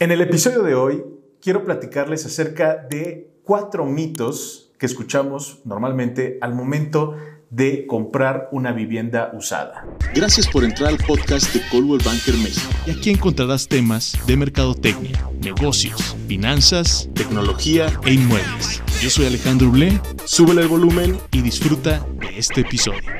En el episodio de hoy quiero platicarles acerca de cuatro mitos que escuchamos normalmente al momento de comprar una vivienda usada. Gracias por entrar al podcast de Coldwell Banker México. Y aquí encontrarás temas de mercadotecnia, negocios, finanzas, Tecnología e inmuebles. Yo soy Alejandro Blé, súbele el volumen y disfruta de este episodio.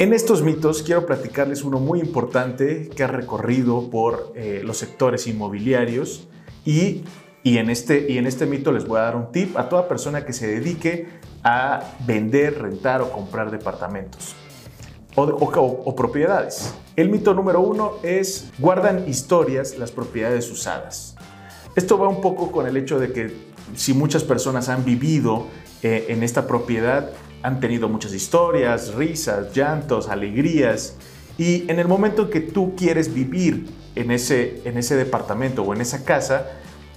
En estos mitos quiero platicarles uno muy importante que ha recorrido por eh, los sectores inmobiliarios y, y, en este, y en este mito les voy a dar un tip a toda persona que se dedique a vender, rentar o comprar departamentos o propiedades. El mito número uno es guardan historias las propiedades usadas. Esto va un poco con el hecho de que si muchas personas han vivido eh, en esta propiedad, han tenido muchas historias, risas, llantos, alegrías, y en el momento en que tú quieres vivir en ese, en ese departamento o en esa casa,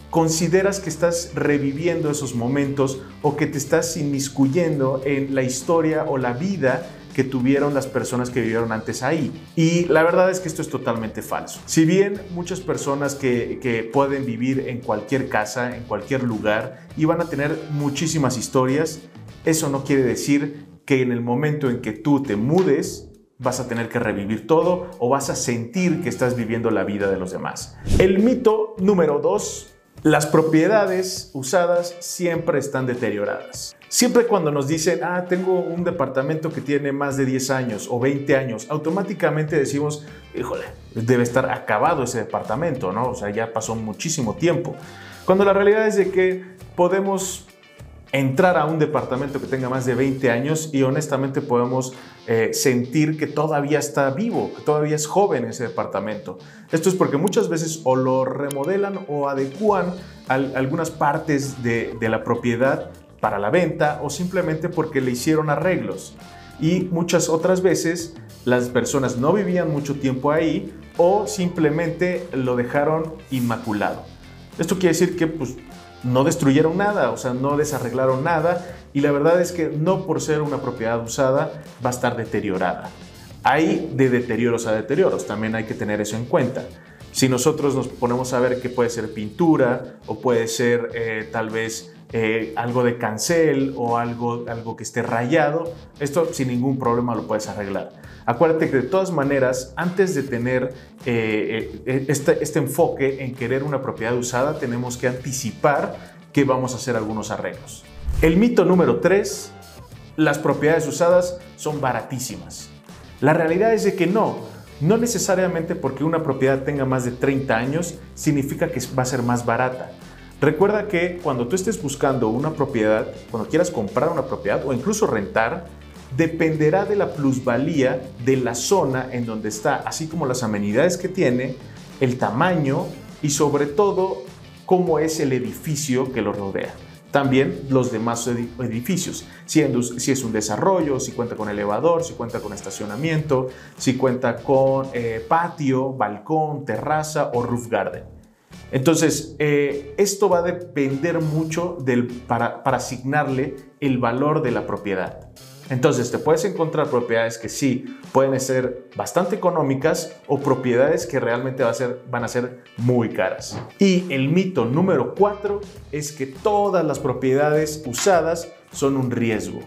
consideras que estás reviviendo esos momentos o que te estás inmiscuyendo en la historia o la vida que tuvieron las personas que vivieron antes ahí. Y la verdad es que esto es totalmente falso. Si bien muchas personas que, que pueden vivir en cualquier casa, en cualquier lugar, y van a tener muchísimas historias, eso no quiere decir que en el momento en que tú te mudes, vas a tener que revivir todo o vas a sentir que estás viviendo la vida de los demás. El mito número dos, las propiedades usadas siempre están deterioradas. Siempre cuando nos dicen, ah, tengo un departamento que tiene más de 10 años o 20 años, automáticamente decimos, híjole, debe estar acabado ese departamento, ¿no? O sea, ya pasó muchísimo tiempo. Cuando la realidad es de que podemos entrar a un departamento que tenga más de 20 años y honestamente podemos eh, sentir que todavía está vivo, que todavía es joven ese departamento. Esto es porque muchas veces o lo remodelan o adecúan al- algunas partes de, de la propiedad para la venta o simplemente porque le hicieron arreglos. Y muchas otras veces las personas no vivían mucho tiempo ahí o simplemente lo dejaron inmaculado. Esto quiere decir que pues, no destruyeron nada, o sea, no desarreglaron nada y la verdad es que no por ser una propiedad usada va a estar deteriorada. Hay de deterioros a deterioros, también hay que tener eso en cuenta. Si nosotros nos ponemos a ver que puede ser pintura o puede ser eh, tal vez eh, algo de cancel o algo, algo que esté rayado, esto sin ningún problema lo puedes arreglar. Acuérdate que de todas maneras, antes de tener eh, eh, este, este enfoque en querer una propiedad usada, tenemos que anticipar que vamos a hacer algunos arreglos. El mito número 3, las propiedades usadas son baratísimas. La realidad es de que no, no necesariamente porque una propiedad tenga más de 30 años significa que va a ser más barata. Recuerda que cuando tú estés buscando una propiedad, cuando quieras comprar una propiedad o incluso rentar, dependerá de la plusvalía de la zona en donde está, así como las amenidades que tiene, el tamaño y sobre todo cómo es el edificio que lo rodea. También los demás edi- edificios, si, es un desarrollo, si cuenta con elevador, si cuenta con estacionamiento, si cuenta con eh, patio, balcón, terraza o roof garden. Entonces, eh, esto va a depender mucho para asignarle el valor de la propiedad. Entonces, te puedes encontrar propiedades que sí pueden ser bastante económicas o propiedades que realmente va a ser, van a ser muy caras. Y el mito número cuatro es que todas las propiedades usadas son un riesgo.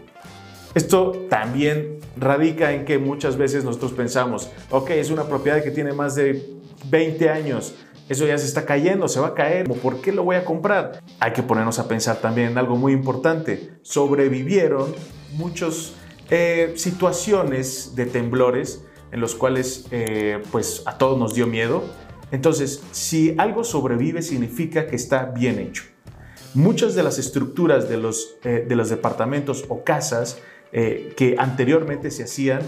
Esto también radica en que muchas veces nosotros pensamos, ok, es una propiedad que tiene más de 20 años, eso ya se está cayendo, se va a caer, ¿por qué lo voy a comprar? Hay que ponernos a pensar también en algo muy importante. Sobrevivieron muchas situaciones de temblores en los cuales eh, pues a todos nos dio miedo. Entonces, si algo sobrevive significa que está bien hecho. Muchas de las estructuras de los, eh, de los departamentos o casas eh, que anteriormente se hacían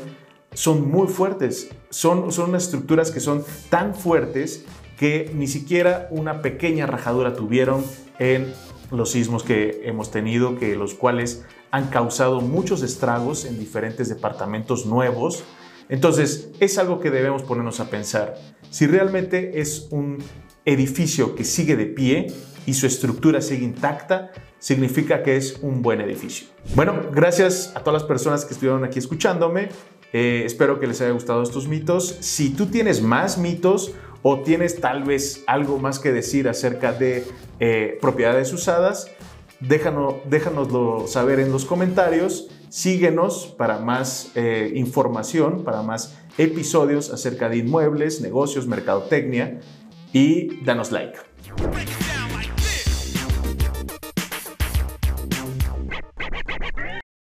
son muy fuertes. Son, son estructuras que son tan fuertes que ni siquiera una pequeña rajadura tuvieron en los sismos que hemos tenido, que los cuales han causado muchos estragos en diferentes departamentos nuevos. Entonces, es algo que debemos ponernos a pensar. Si realmente es un edificio que sigue de pie y su estructura sigue intacta, significa que es un buen edificio. Bueno, gracias a todas las personas que estuvieron aquí escuchándome. Eh, espero que les haya gustado estos mitos. Si tú tienes más mitos o tienes tal vez algo más que decir acerca de eh, propiedades usadas, déjanos, déjanoslo saber en los comentarios. Síguenos para más eh, información, para más episodios acerca de inmuebles, negocios, mercadotecnia y danos like.